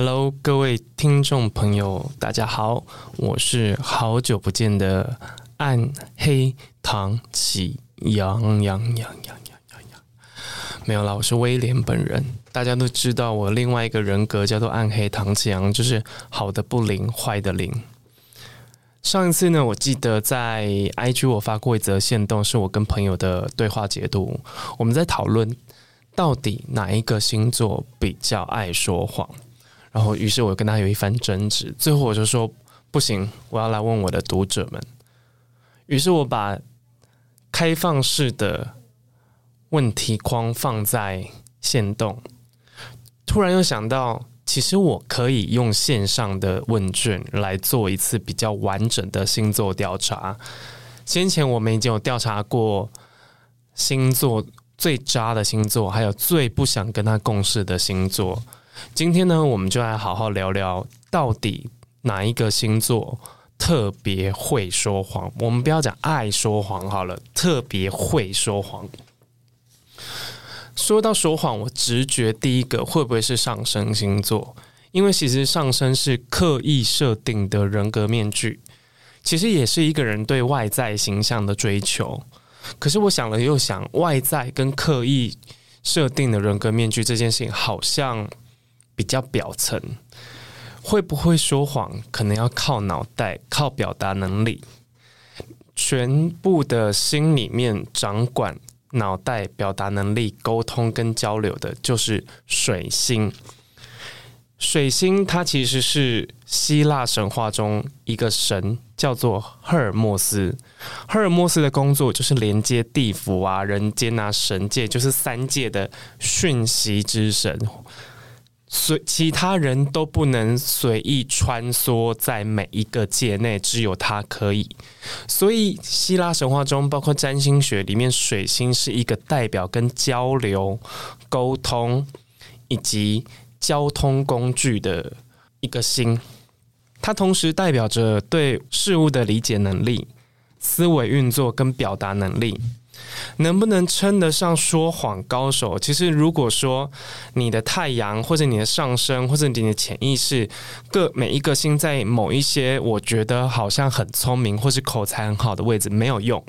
Hello，各位听众朋友，大家好，我是好久不见的暗黑唐綺阳，阳阳阳阳阳阳。没有啦，我是威廉本人。大家都知道，我另外一个人格叫做暗黑唐綺阳，就是好的不灵，坏的灵。上一次呢，我记得在 IG 我发过一则线动，是我跟朋友的对话解读。我们在讨论到底哪一个星座比较爱说谎，然后于是我跟他有一番争执。最后我就说不行，我要来问我的读者们。于是我把开放式的问题框放在线动，突然又想到。其实我可以用线上的问卷来做一次比较完整的星座调查。先前我们已经有调查过星座最渣的星座，还有最不想跟他共事的星座。今天呢，我们就来好好聊聊，到底哪一个星座特别会说谎？我们不要讲爱说谎好了，特别会说谎。说到说谎，我直觉第一个会不会是上升星座？因为其实上升是刻意设定的人格面具，其实也是一个人对外在形象的追求。可是我想了又想，外在跟刻意设定的人格面具这件事情，好像比较表层。会不会说谎，可能要靠脑袋，靠表达能力，全部的心里面掌管。脑袋表达能力、沟通跟交流的，就是水星。水星它其实是希腊神话中一个神，叫做赫尔墨斯。赫尔墨斯的工作就是连接地府啊、人间啊、神界，就是三界的讯息之神。随其他人都不能随意穿梭在每一个界内，只有他可以。所以希腊神话中，包括占星学里面，水星是一个代表跟交流、沟通以及交通工具的一个星。它同时代表着对事物的理解能力、思维运作跟表达能力。能不能称得上说谎高手？其实，如果说你的太阳或者你的上升或者你的潜意识各每一个星在某一些我觉得好像很聪明或是口才很好的位置，没有用，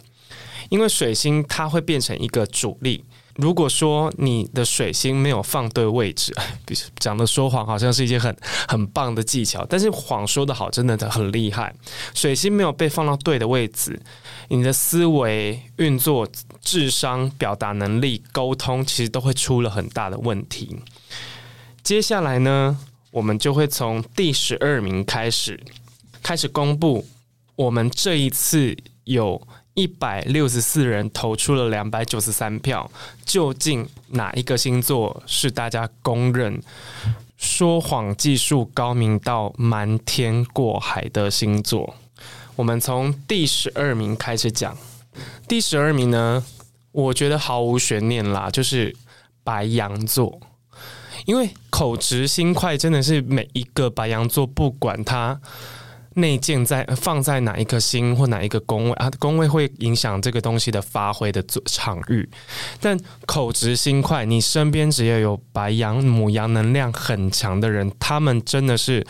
因为水星它会变成一个主力。如果说你的水星没有放对位置，讲的说谎好像是一件很很棒的技巧，但是谎说得好真的很厉害。水星没有被放到对的位置，你的思维运作、智商、表达能力、沟通，其实都会出了很大的问题。接下来呢，我们就会从第十二名开始开始公布，我们这一次有。一百六十四人投出了两百九十三票，究竟哪一个星座是大家公认说谎技术高明到瞒天过海的星座？我们从第十二名开始讲。第十二名呢，我觉得毫无悬念啦，就是白羊座，因为口直心快，真的是每一个白羊座，不管他。内建在放在哪一颗星或哪一个宫位啊？宫位会影响这个东西的发挥的场域。但口直心快，你身边只要有白羊、母羊能量很强的人，他们真的是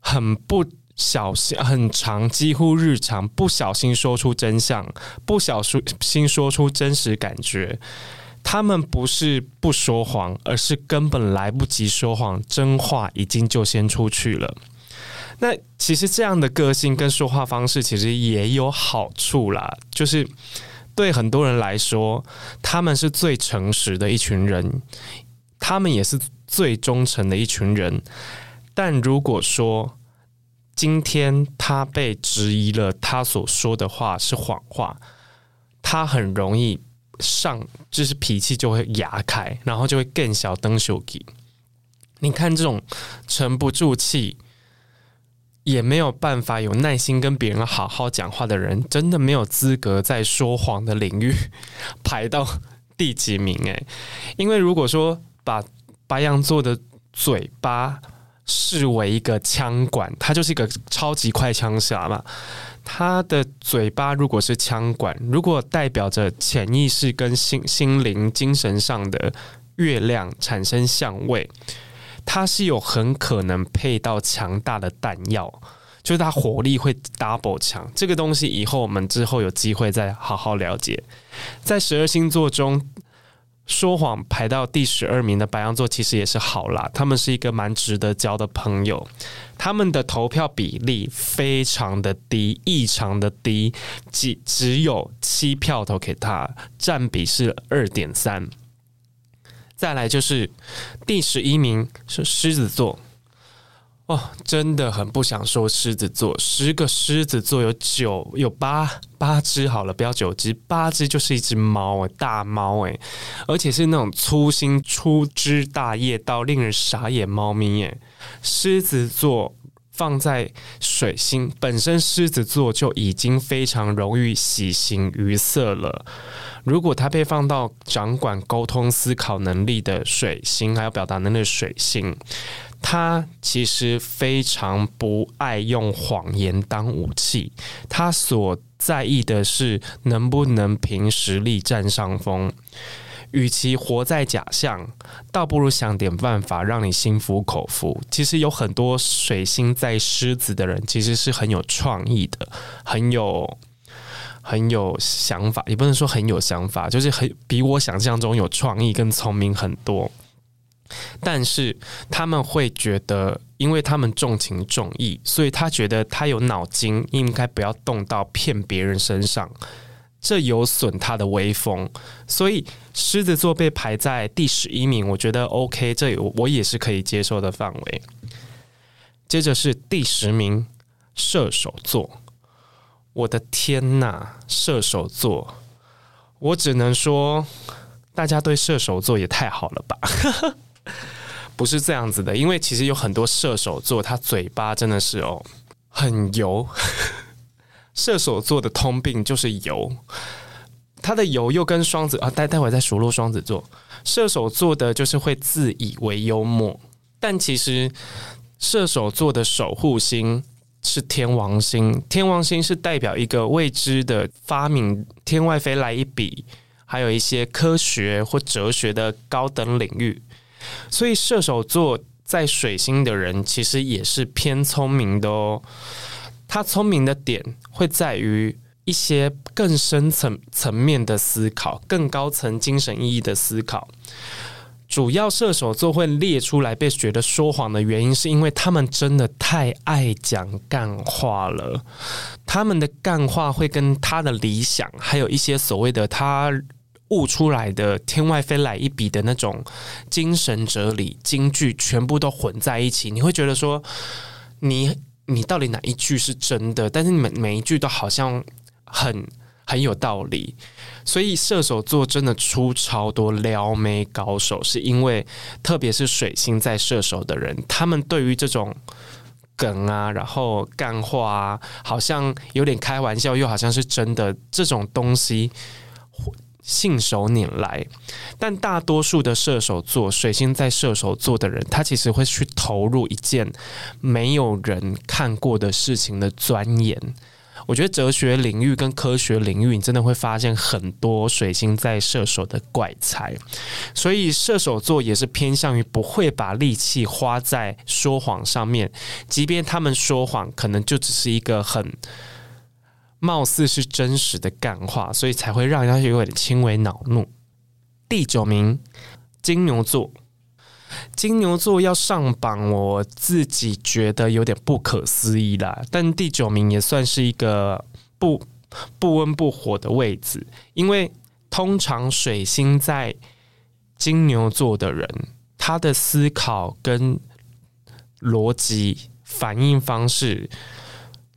很不小心、很长，几乎日常不小心说出真相，不小心说出真实感觉。他们不是不说谎，而是根本来不及说谎，真话已经就先出去了。那其实这样的个性跟说话方式其实也有好处啦，就是对很多人来说，他们是最诚实的一群人，他们也是最忠诚的一群人。但如果说今天他被质疑了，他所说的话是谎话，他很容易上，就是脾气就会牙开，然后就会更小灯羞气。你看这种沉不住气。也没有办法有耐心跟别人好好讲话的人，真的没有资格在说谎的领域 排到第几名诶，因为如果说把白羊座的嘴巴视为一个枪管，它就是一个超级快枪侠嘛。他的嘴巴如果是枪管，如果代表着潜意识跟心心灵、精神上的月亮产生相位，它是有很可能配到强大的弹药，就是它火力会 double 强。这个东西以后我们之后有机会再好好了解。在十二星座中。说谎排到第十二名的白羊座其实也是好啦，他们是一个蛮值得交的朋友。他们的投票比例非常的低，异常的低，只只有七票投给他，占比是二点三。再来就是第十一名是狮子座。哦，真的很不想说狮子座，十个狮子座有九有八八只好了，不要九只，八只就是一只猫诶，大猫诶，而且是那种粗心粗枝大叶到令人傻眼猫咪诶。狮子座放在水星本身，狮子座就已经非常容易喜形于色了，如果它被放到掌管沟通思考能力的水星，还有表达能力的水星。他其实非常不爱用谎言当武器，他所在意的是能不能凭实力占上风。与其活在假象，倒不如想点办法让你心服口服。其实有很多水星在狮子的人，其实是很有创意的，很有很有想法，也不能说很有想法，就是很比我想象中有创意跟聪明很多。但是他们会觉得，因为他们重情重义，所以他觉得他有脑筋，应该不要动到骗别人身上，这有损他的威风。所以狮子座被排在第十一名，我觉得 OK，这我也是可以接受的范围。接着是第十名，射手座。我的天哪，射手座！我只能说，大家对射手座也太好了吧。不是这样子的，因为其实有很多射手座，他嘴巴真的是哦很油。射手座的通病就是油，他的油又跟双子啊，待待会再数落双子座。射手座的就是会自以为幽默，但其实射手座的守护星是天王星，天王星是代表一个未知的发明，天外飞来一笔，还有一些科学或哲学的高等领域。所以射手座在水星的人其实也是偏聪明的哦。他聪明的点会在于一些更深层层面的思考，更高层精神意义的思考。主要射手座会列出来被觉得说谎的原因，是因为他们真的太爱讲干话了。他们的干话会跟他的理想，还有一些所谓的他。悟出来的天外飞来一笔的那种精神哲理金句，全部都混在一起，你会觉得说，你你到底哪一句是真的？但是你们每一句都好像很很有道理，所以射手座真的出超多撩妹高手，是因为特别是水星在射手的人，他们对于这种梗啊，然后干话啊，好像有点开玩笑，又好像是真的这种东西。信手拈来，但大多数的射手座，水星在射手座的人，他其实会去投入一件没有人看过的事情的钻研。我觉得哲学领域跟科学领域，你真的会发现很多水星在射手的怪才。所以射手座也是偏向于不会把力气花在说谎上面，即便他们说谎，可能就只是一个很。貌似是真实的干话，所以才会让人家有点轻微恼怒。第九名，金牛座。金牛座要上榜，我自己觉得有点不可思议啦。但第九名也算是一个不不温不火的位置，因为通常水星在金牛座的人，他的思考跟逻辑反应方式。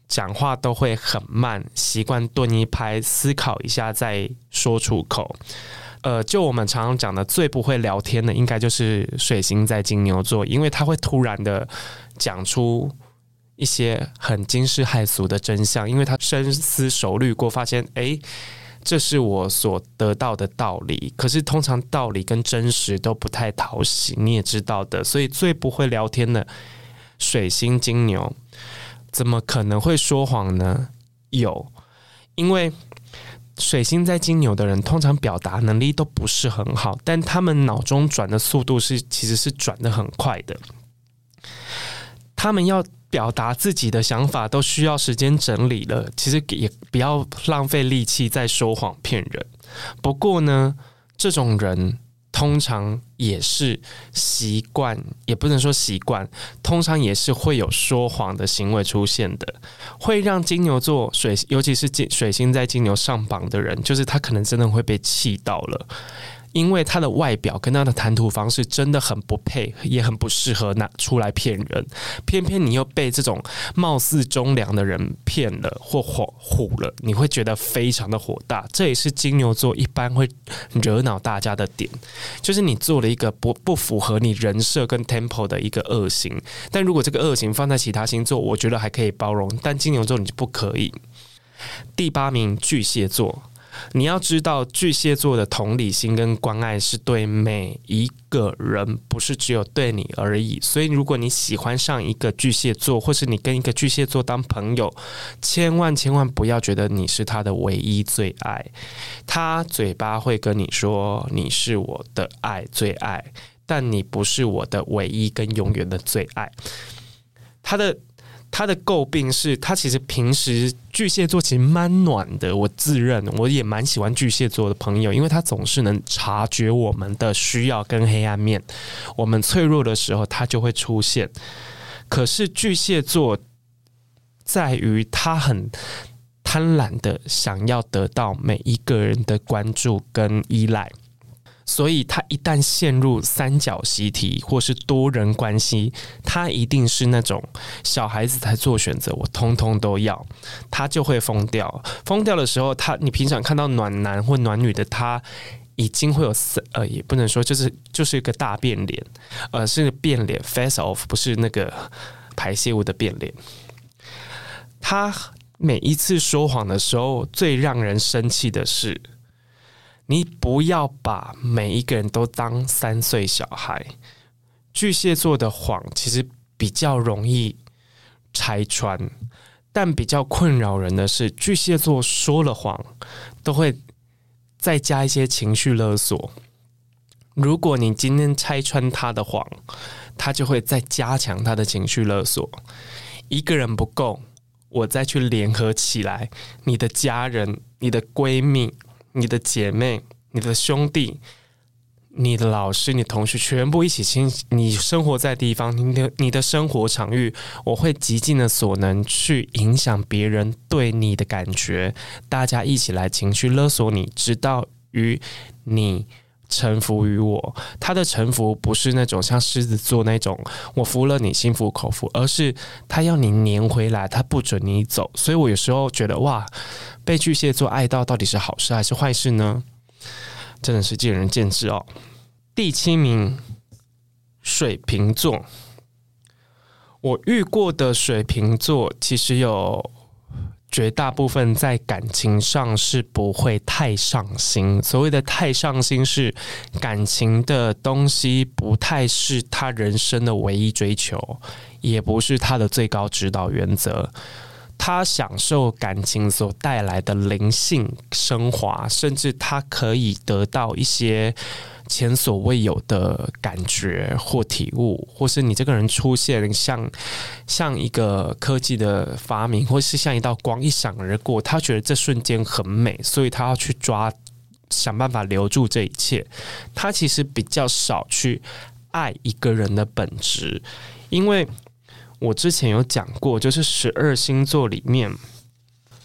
讲话都会很慢，习惯顿一拍，思考一下再说出口。呃，就我们常常讲的，最不会聊天的，应该就是水星在金牛座，因为他会突然的讲出一些很惊世骇俗的真相，因为他深思熟虑过，发现诶，这是我所得到的道理。可是通常道理跟真实都不太讨喜，你也知道的。所以最不会聊天的水星金牛，怎么可能会说谎呢？有，因为水星在金牛的人，通常表达能力都不是很好，但他们脑中转的速度是其实是转的很快的，他们要。表达自己的想法都需要时间整理了，其实也不要浪费力气在说谎骗人。不过呢，这种人通常也是习惯，也不能说习惯，通常也是会有说谎的行为出现的，会让金牛座水，尤其是金水星在金牛上榜的人，就是他可能真的会被气到了。因为他的外表跟他的谈吐方式真的很不配，也很不适合拿出来骗人。偏偏你又被这种貌似忠良的人骗了或火唬了，你会觉得非常的火大。这也是金牛座一般会惹恼大家的点，就是你做了一个不不符合你人设跟 temple 的一个恶行。但如果这个恶行放在其他星座，我觉得还可以包容，但金牛座你就不可以。第八名巨蟹座。你要知道，巨蟹座的同理心跟关爱是对每一个人，不是只有对你而已。所以，如果你喜欢上一个巨蟹座，或是你跟一个巨蟹座当朋友，千万千万不要觉得你是他的唯一最爱。他嘴巴会跟你说你是我的爱最爱，但你不是我的唯一跟永远的最爱。他的。他的诟病是他其实平时巨蟹座其实蛮暖的，我自认我也蛮喜欢巨蟹座的朋友，因为他总是能察觉我们的需要跟黑暗面，我们脆弱的时候他就会出现。可是巨蟹座在于他很贪婪的想要得到每一个人的关注跟依赖。所以，他一旦陷入三角习题或是多人关系，他一定是那种小孩子在做选择，我通通都要，他就会疯掉。疯掉的时候，他你平常看到暖男或暖女的，他已经会有呃，也不能说就是就是一个大变脸，呃，是变脸，face off，不是那个排泄物的变脸。他每一次说谎的时候，最让人生气的是。你不要把每一个人都当三岁小孩。巨蟹座的谎其实比较容易拆穿，但比较困扰人的是，巨蟹座说了谎都会再加一些情绪勒索。如果你今天拆穿他的谎，他就会再加强他的情绪勒索。一个人不够，我再去联合起来，你的家人、你的闺蜜。你的姐妹、你的兄弟、你的老师、你同学，全部一起亲。你生活在地方，你的你的生活场域，我会极尽的所能去影响别人对你的感觉。大家一起来情绪勒索你，直到于你臣服于我。他的臣服不是那种像狮子座那种，我服了你心服口服，而是他要你黏回来，他不准你走。所以我有时候觉得哇。被巨蟹座爱到到底是好事还是坏事呢？真的是见仁见智哦。第七名，水瓶座。我遇过的水瓶座，其实有绝大部分在感情上是不会太上心。所谓的太上心，是感情的东西不太是他人生的唯一追求，也不是他的最高指导原则。他享受感情所带来的灵性升华，甚至他可以得到一些前所未有的感觉或体悟，或是你这个人出现像像一个科技的发明，或是像一道光一闪而过，他觉得这瞬间很美，所以他要去抓，想办法留住这一切。他其实比较少去爱一个人的本质，因为。我之前有讲过，就是十二星座里面，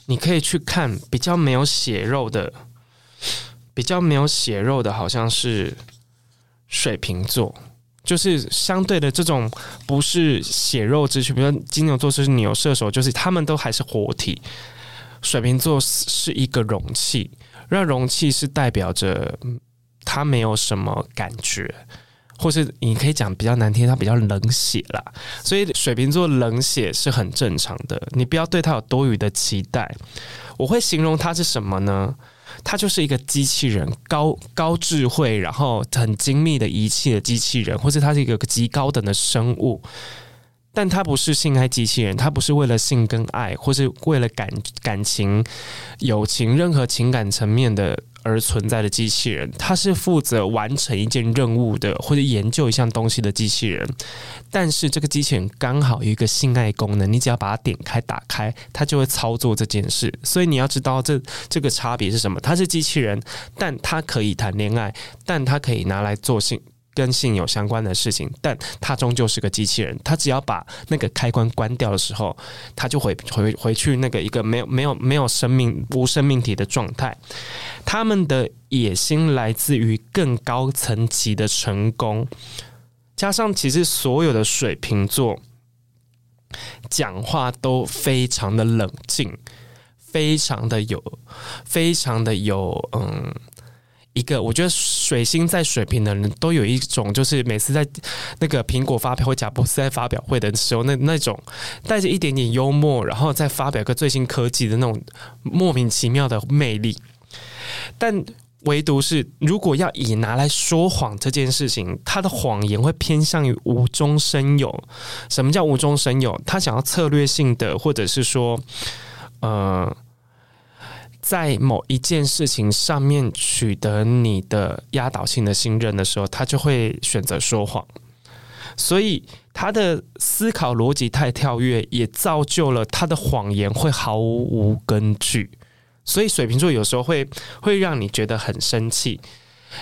你可以去看比较没有血肉的，比较没有血肉的，好像是水瓶座，就是相对的这种不是血肉之躯，比如金牛座是牛射手，就是他们都还是活体。水瓶座是一个容器，那容器是代表着他没有什么感觉。或是你可以讲比较难听，他比较冷血啦。所以水瓶座冷血是很正常的，你不要对他有多余的期待。我会形容他是什么呢？他就是一个机器人，高高智慧，然后很精密的仪器的机器人，或者他是一个极高等的生物。但他不是性爱机器人，他不是为了性跟爱，或是为了感感情、友情任何情感层面的而存在的机器人。它是负责完成一件任务的，或者研究一项东西的机器人。但是这个机器人刚好有一个性爱功能，你只要把它点开、打开，它就会操作这件事。所以你要知道这这个差别是什么？它是机器人，但它可以谈恋爱，但它可以拿来做性。跟性有相关的事情，但它终究是个机器人。它只要把那个开关关掉的时候，它就会回回去那个一个没有没有没有生命无生命体的状态。他们的野心来自于更高层级的成功，加上其实所有的水瓶座讲话都非常的冷静，非常的有，非常的有，嗯。一个，我觉得水星在水瓶的人都有一种，就是每次在那个苹果发表会、贾伯斯在发表会的时候，那那种带着一点点幽默，然后再发表个最新科技的那种莫名其妙的魅力。但唯独是，如果要以拿来说谎这件事情，他的谎言会偏向于无中生有。什么叫无中生有？他想要策略性的，或者是说，呃。在某一件事情上面取得你的压倒性的信任的时候，他就会选择说谎。所以他的思考逻辑太跳跃，也造就了他的谎言会毫无根据。所以水瓶座有时候会会让你觉得很生气。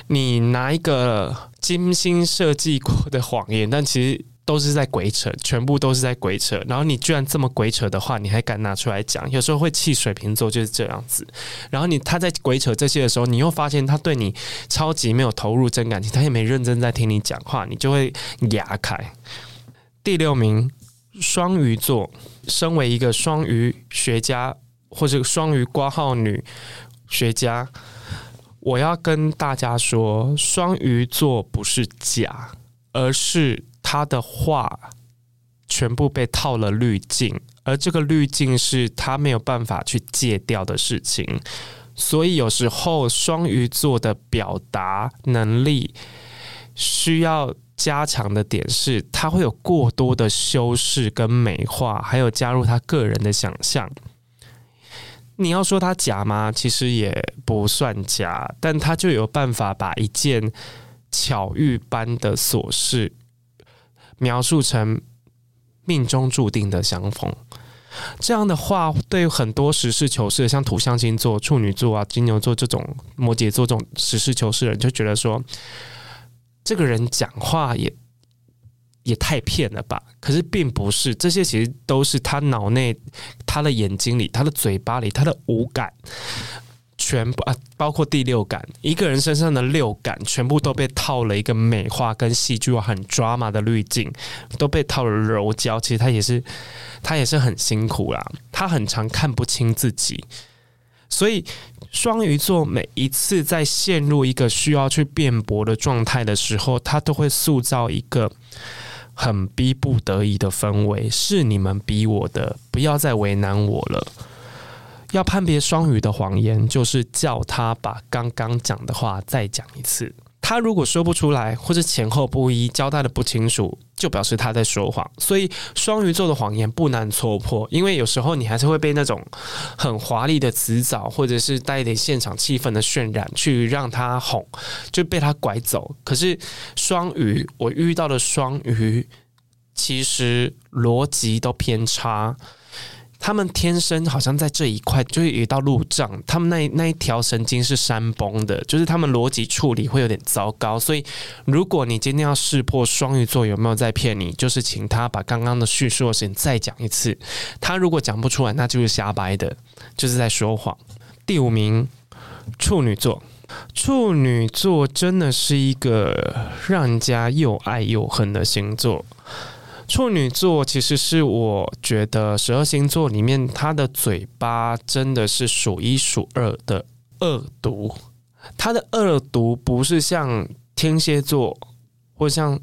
你拿一个精心设计过的谎言，但其实。都是在鬼扯，全部都是在鬼扯。然后你居然这么鬼扯的话，你还敢拿出来讲？有时候会气水瓶座就是这样子。然后你他在鬼扯这些的时候，你又发现他对你超级没有投入真感情，他也没认真在听你讲话，你就会哑开。第六名，双鱼座，身为一个双鱼学家或者双鱼挂号女学家，我要跟大家说，双鱼座不是假，而是。他的话全部被套了滤镜，而这个滤镜是他没有办法去戒掉的事情。所以有时候双鱼座的表达能力需要加强的点是，他会有过多的修饰跟美化，还有加入他个人的想象。你要说他假吗？其实也不算假，但他就有办法把一件巧遇般的琐事。描述成命中注定的相逢，这样的话，对很多实事求是的，像土象星座、处女座啊、金牛座这种、摩羯座这种实事求是的人，就觉得说，这个人讲话也也太骗了吧？可是并不是，这些其实都是他脑内、他的眼睛里、他的嘴巴里、他的五感。全部啊，包括第六感，一个人身上的六感全部都被套了一个美化跟戏剧化很 drama 的滤镜，都被套了柔焦。其实他也是，他也是很辛苦啦。他很常看不清自己，所以双鱼座每一次在陷入一个需要去辩驳的状态的时候，他都会塑造一个很逼不得已的氛围，是你们逼我的，不要再为难我了。要判别双鱼的谎言，就是叫他把刚刚讲的话再讲一次。他如果说不出来，或者前后不一，交代的不清楚，就表示他在说谎。所以双鱼座的谎言不难戳破，因为有时候你还是会被那种很华丽的辞藻，或者是带一点现场气氛的渲染，去让他哄，就被他拐走。可是双鱼，我遇到的双鱼，其实逻辑都偏差。他们天生好像在这一块就是一道路障，他们那那一条神经是山崩的，就是他们逻辑处理会有点糟糕。所以，如果你今天要识破双鱼座有没有在骗你，就是请他把刚刚的叙述的事情再讲一次。他如果讲不出来，那就是瞎掰的，就是在说谎。第五名，处女座，处女座真的是一个让人家又爱又恨的星座。处女座其实是我觉得十二星座里面，他的嘴巴真的是数一数二的恶毒。他的恶毒不是像天蝎座或像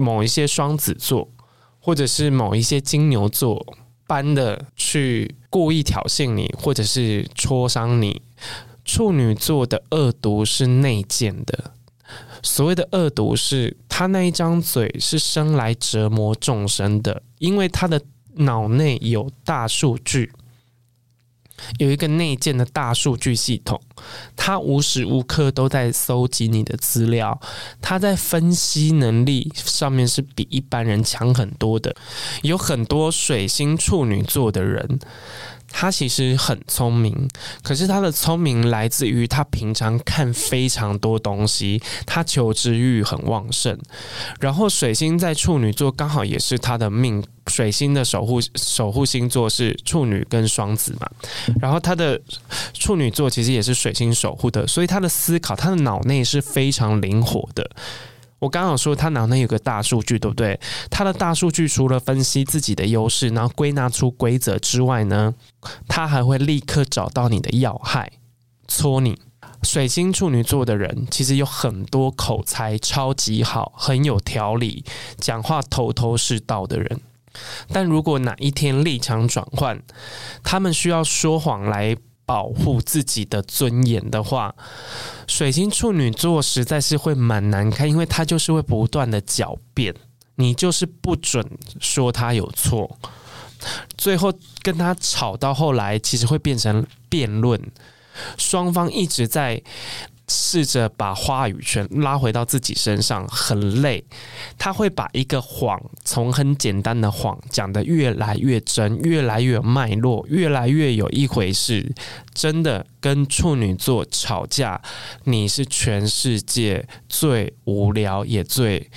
某一些双子座，或者是某一些金牛座般的去故意挑衅你，或者是戳伤你。处女座的恶毒是内建的，所谓的恶毒是他那一张嘴是生来折磨众生的，因为他的脑内有大数据。有一个内建的大数据系统，他无时无刻都在搜集你的资料，他在分析能力上面是比一般人强很多的。有很多水星处女座的人。他其实很聪明，可是他的聪明来自于他平常看非常多东西，他求知欲很旺盛。然后水星在处女座刚好也是他的命，水星的守护守护星座是处女跟双子嘛。然后他的处女座其实也是水星守护的，所以他的思考，他的脑内是非常灵活的。我刚好说他脑内有个大数据，对不对？他的大数据除了分析自己的优势，然后归纳出规则之外呢，他还会立刻找到你的要害，戳你。水星处女座的人其实有很多口才超级好，很有条理，讲话头头是道的人。但如果哪一天立场转换，他们需要说谎来。保护自己的尊严的话，水星处女座实在是会蛮难看，因为他就是会不断的狡辩，你就是不准说他有错，最后跟他吵到后来，其实会变成辩论，双方一直在。试着把话语权拉回到自己身上，很累。他会把一个谎从很简单的谎讲得越来越真，越来越有脉络，越来越有一回事。真的跟处女座吵架，你是全世界最无聊也最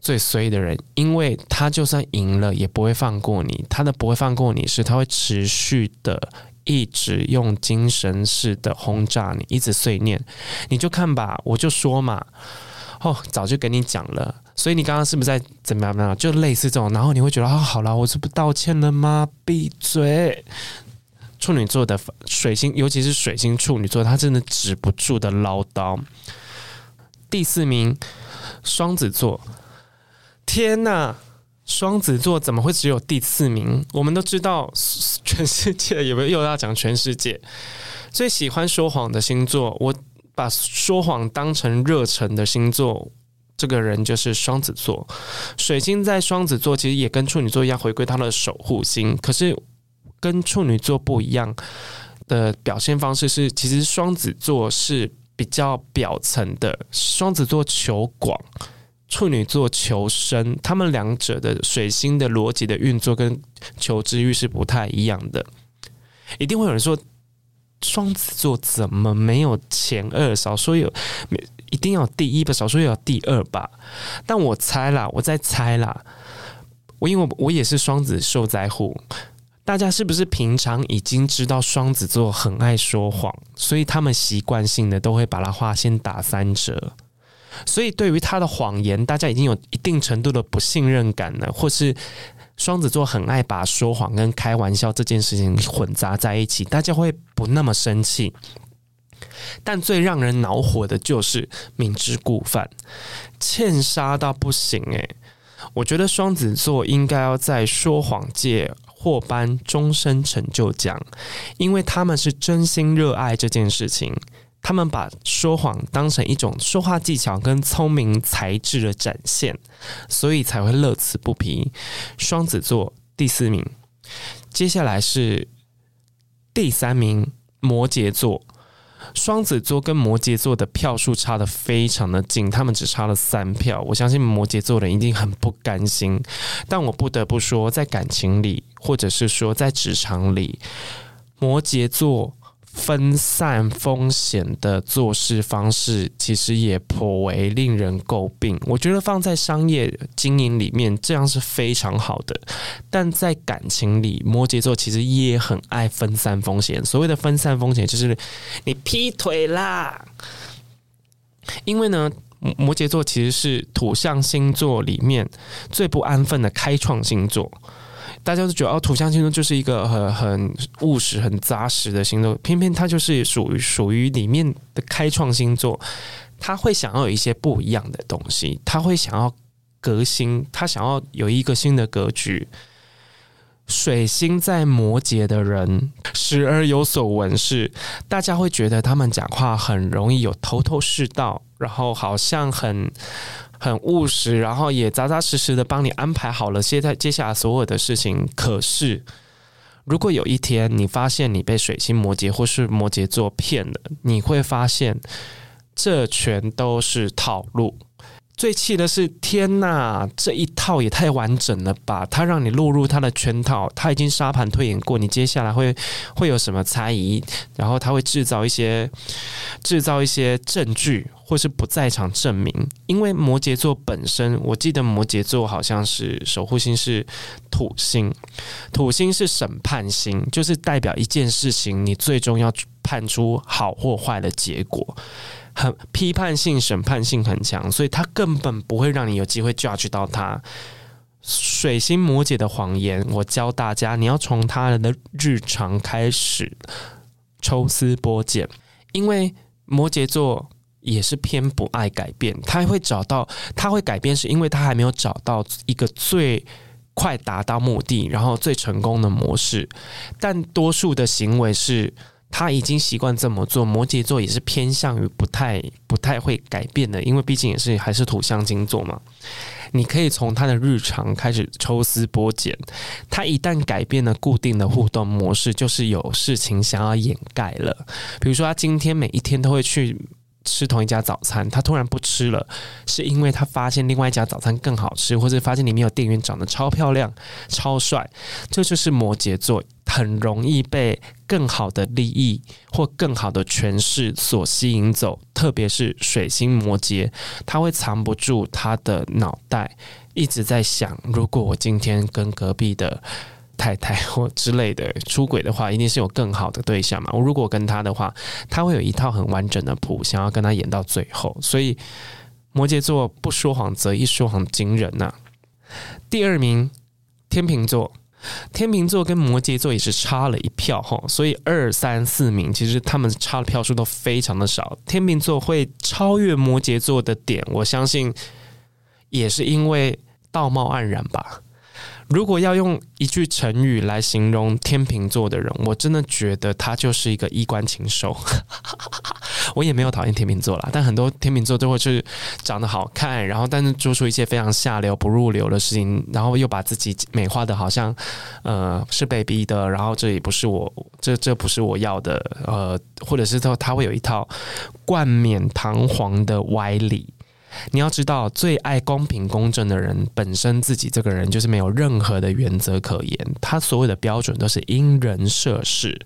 最衰的人，因为他就算赢了也不会放过你。他的不会放过你是他会持续的。一直用精神式的轰炸你，一直碎念，你就看吧，我就说嘛，哦，早就跟你讲了，所以你刚刚是不是在怎么样？怎么样？就类似这种，然后你会觉得啊、好了，我这不道歉了吗？闭嘴！处女座的水星，尤其是水星处女座，他真的止不住的唠叨。第四名，双子座，天哪！双子座怎么会只有第四名？我们都知道，全世界有没有又要讲全世界最喜欢说谎的星座？我把说谎当成热忱的星座，这个人就是双子座。水星在双子座，其实也跟处女座一样，回归他的守护星。可是跟处女座不一样的表现方式是，其实双子座是比较表层的，双子座求广。处女座求生，他们两者的水星的逻辑的运作跟求知欲是不太一样的。一定会有人说，双子座怎么没有前二？少说有，一定要第一吧？少说有第二吧？但我猜啦，我在猜啦。我因为我我也是双子受灾户，大家是不是平常已经知道双子座很爱说谎，所以他们习惯性的都会把他话先打三折？所以，对于他的谎言，大家已经有一定程度的不信任感了，或是双子座很爱把说谎跟开玩笑这件事情混杂在一起，大家会不那么生气。但最让人恼火的就是明知故犯，欠杀到不行诶，我觉得双子座应该要在说谎界获颁终身成就奖，因为他们是真心热爱这件事情。他们把说谎当成一种说话技巧跟聪明才智的展现，所以才会乐此不疲。双子座第四名，接下来是第三名摩羯座。双子座跟摩羯座的票数差得非常的近，他们只差了三票。我相信摩羯座的人一定很不甘心，但我不得不说，在感情里，或者是说在职场里，摩羯座。分散风险的做事方式，其实也颇为令人诟病。我觉得放在商业经营里面，这样是非常好的。但在感情里，摩羯座其实也很爱分散风险。所谓的分散风险，就是你劈腿啦。因为呢，摩羯座其实是土象星座里面最不安分的开创星座。大家都觉得哦，土象星座就是一个很很务实、很扎实的星座，偏偏它就是属于属于里面的开创星座。他会想要有一些不一样的东西，他会想要革新，他想要有一个新的格局。水星在摩羯的人，时而有所闻识，大家会觉得他们讲话很容易有头头是道，然后好像很很务实，然后也扎扎实实的帮你安排好了现在接下来所有的事情。可是，如果有一天你发现你被水星摩羯或是摩羯座骗了，你会发现这全都是套路。最气的是，天呐，这一套也太完整了吧！他让你落入他的圈套，他已经沙盘推演过，你接下来会会有什么猜疑，然后他会制造一些制造一些证据，或是不在场证明。因为摩羯座本身，我记得摩羯座好像是守护星是土星，土星是审判星，就是代表一件事情，你最终要判出好或坏的结果。很批判性、审判性很强，所以他根本不会让你有机会 judge 到他。水星摩羯的谎言，我教大家，你要从他人的日常开始抽丝剥茧，因为摩羯座也是偏不爱改变，他会找到，他会改变，是因为他还没有找到一个最快达到目的，然后最成功的模式，但多数的行为是。他已经习惯这么做，摩羯座也是偏向于不太不太会改变的，因为毕竟也是还是土象星座嘛。你可以从他的日常开始抽丝剥茧，他一旦改变了固定的互动模式，就是有事情想要掩盖了。比如说，他今天每一天都会去。吃同一家早餐，他突然不吃了，是因为他发现另外一家早餐更好吃，或者发现里面有店员长得超漂亮、超帅。这就是摩羯座很容易被更好的利益或更好的权势所吸引走，特别是水星摩羯，他会藏不住他的脑袋，一直在想：如果我今天跟隔壁的。太太或之类的出轨的话，一定是有更好的对象嘛。我如果跟他的话，他会有一套很完整的谱，想要跟他演到最后。所以摩羯座不说谎则一说谎惊人呐、第二名天秤座，天秤座跟摩羯座也是差了一票哈，所以二三四名其实他们差的票数都非常的少。天秤座会超越摩羯座的点，我相信也是因为道貌岸然吧。如果要用一句成语来形容天秤座的人，我真的觉得他就是一个衣冠禽兽。我也没有讨厌天秤座啦，但很多天秤座都会是长得好看，然后但是做出一些非常下流不入流的事情，然后又把自己美化的好像呃是被逼的，然后这也不是我这这不是我要的，呃，或者是说他会有一套冠冕堂皇的歪理。你要知道，最爱公平公正的人，本身自己这个人就是没有任何的原则可言。他所有的标准都是因人设事。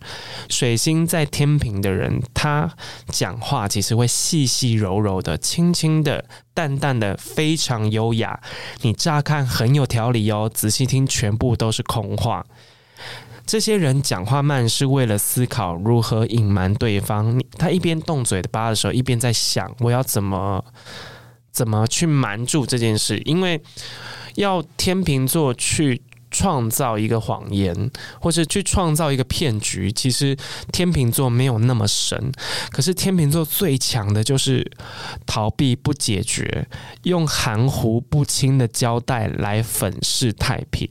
水星在天平的人，他讲话其实会细细柔柔的、轻轻的、淡淡的，非常优雅。你乍看很有条理哦，仔细听全部都是空话。这些人讲话慢是为了思考如何隐瞒对方。他一边动嘴巴的时候，一边在想我要怎么。怎么去瞒住这件事？因为要天秤座去创造一个谎言，或是去创造一个骗局，其实天秤座没有那么神。可是天秤座最强的就是逃避不解决，用含糊不清的交代来粉饰太平。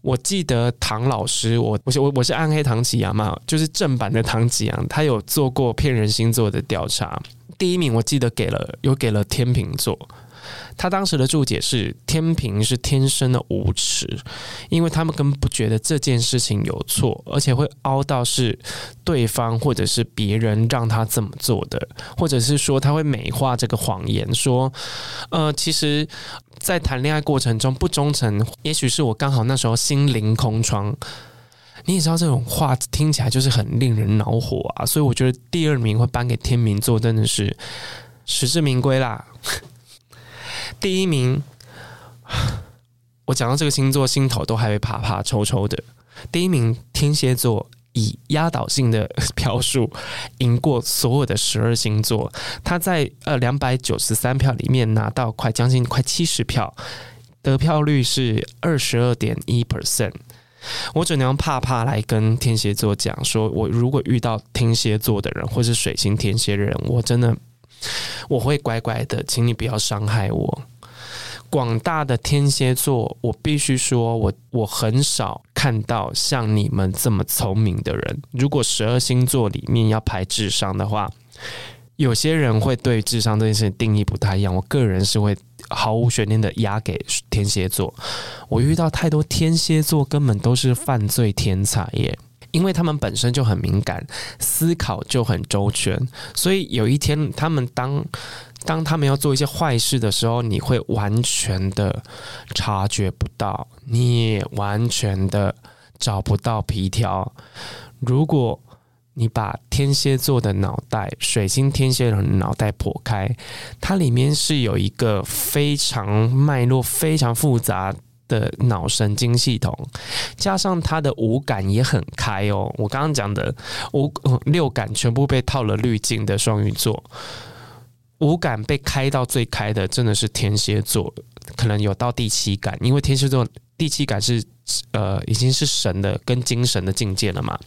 我记得唐老师，我我我我是暗黑唐吉阳嘛，就是正版的唐吉阳，他有做过骗人星座的调查。第一名我记得给了，有给了天秤座，他当时的注解是天秤是天生的无耻，因为他们根本不觉得这件事情有错，而且会凹到是对方或者是别人让他这么做的，或者是说他会美化这个谎言，说呃，其实，在谈恋爱过程中不忠诚，也许是我刚好那时候心灵空窗。你也知道这种话听起来就是很令人恼火啊，所以我觉得第二名会颁给天秤座真的是实至名归啦。第一名，我讲到这个星座，心头都还会怕怕抽抽的。第一名天蝎座以压倒性的票数赢过所有的十二星座，他在呃两百九十三票里面拿到快将近快七十票，得票率是二十二点一 percent。我只能用怕怕来跟天蝎座讲，说我如果遇到天蝎座的人，或是水星天蝎人，我真的我会乖乖的，请你不要伤害我。广大的天蝎座，我必须说，我我很少看到像你们这么聪明的人。如果十二星座里面要排智商的话，有些人会对智商这件事情定义不太一样。我个人是会毫无悬念的压给天蝎座。我遇到太多天蝎座根本都是犯罪天才耶，因为他们本身就很敏感，思考就很周全，所以有一天他们当。当他们要做一些坏事的时候，你会完全的察觉不到，你也完全的找不到皮条。如果你把天蝎座的脑袋、水星天蝎人的脑袋剖开，它里面是有一个非常脉络、非常复杂的脑神经系统，加上它的五感也很开哦。我刚刚讲的五六感全部被套了滤镜的双鱼座。五感被开到最开的，真的是天蝎座，可能有到第七感，因为天蝎座第七感是呃已经是神的跟精神的境界了嘛。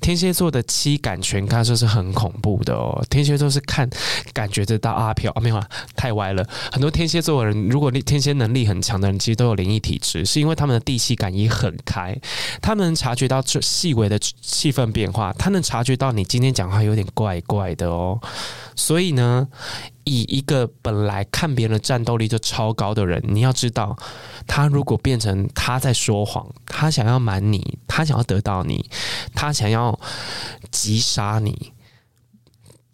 天蝎座的七感全开，这是很恐怖的哦。天蝎座是看感觉得到阿飘啊，没有啊，太歪了。很多天蝎座的人，如果天蝎能力很强的人，其实都有灵异体质，是因为他们的第七感也很开，他们能察觉到这细微的气氛变化，他能察觉到你今天讲话有点怪怪的哦。所以呢，以一个本来看别人的战斗力就超高的人，你要知道，他如果变成他在说谎，他想要瞒你，他想要得到你，他想要击杀你，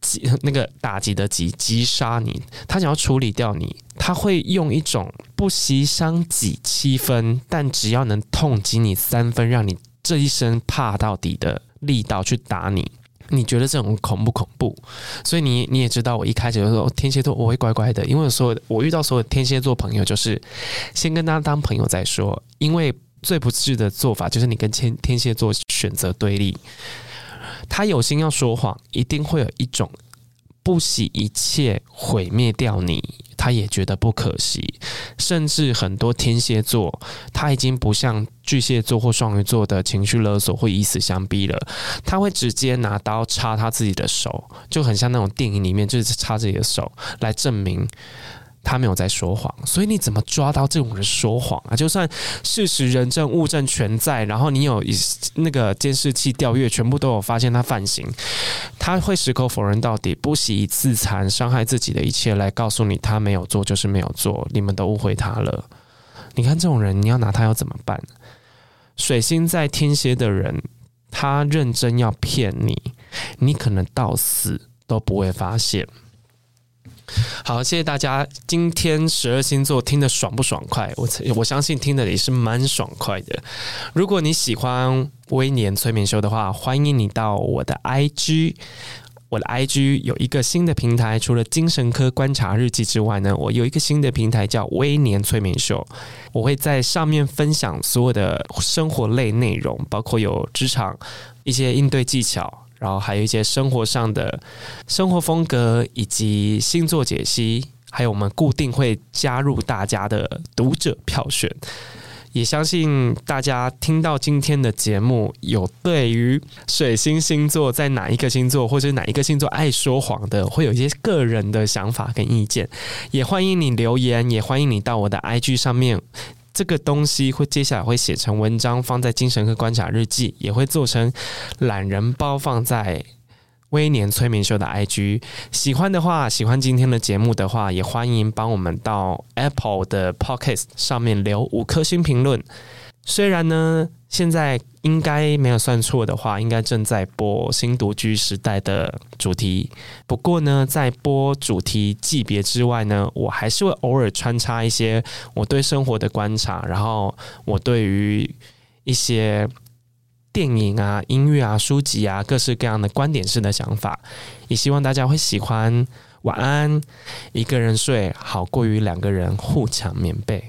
击那个打击的击击杀你，他想要处理掉你，他会用一种不惜伤己七分，但只要能痛击你三分，让你这一生怕到底的力道去打你。你觉得这种恐不恐怖？所以你你也知道，我一开始就说天蝎座我会乖乖的，因为所有我遇到所有天蝎座朋友，就是先跟他当朋友再说。因为最不智的做法就是你跟天天蝎座选择对立，他有心要说谎，一定会有一种不惜一切毁灭掉你。他也觉得不可惜，甚至很多天蝎座，他已经不像巨蟹座或双鱼座的情绪勒索会以死相逼了，他会直接拿刀插他自己的手，就很像那种电影里面就是插自己的手来证明。他没有在说谎，所以你怎么抓到这种人说谎啊？就算事实、人证、物证全在，然后你有那个监视器调阅，全部都有发现他犯行，他会矢口否认到底，不惜以自残、伤害自己的一切来告诉你他没有做就是没有做，你们都误会他了。你看这种人，你要拿他要怎么办？水星在天蝎的人，他认真要骗你，你可能到死都不会发现。好，谢谢大家。今天十二星座听得爽不爽快？我我相信听的也是蛮爽快的。如果你喜欢微年催眠秀的话，欢迎你到我的 IG。我的 IG 有一个新的平台，除了精神科观察日记之外呢，我有一个新的平台叫微年催眠秀。我会在上面分享所有的生活类内容，包括有职场一些应对技巧。然后还有一些生活上的生活风格，以及星座解析，还有我们固定会加入大家的读者票选。也相信大家听到今天的节目，有对于水星星座在哪一个星座，或者哪一个星座爱说谎的，会有一些个人的想法跟意见。也欢迎你留言，也欢迎你到我的 IG 上面。这个东西会接下来会写成文章，放在精神科观察日记，也会做成懒人包，放在威廉催眠秀的 IG。喜欢的话，喜欢今天的节目的话，也欢迎帮我们到 Apple 的 Podcast 上面留五颗星评论。虽然呢，现在应该没有算错的话，应该正在播新独居时代的主题。不过呢，在播主题级别之外呢，我还是会偶尔穿插一些我对生活的观察，然后我对于一些电影啊、音乐啊、书籍啊，各式各样的观点式的想法，也希望大家会喜欢。晚安，一个人睡好过于两个人互抢棉被。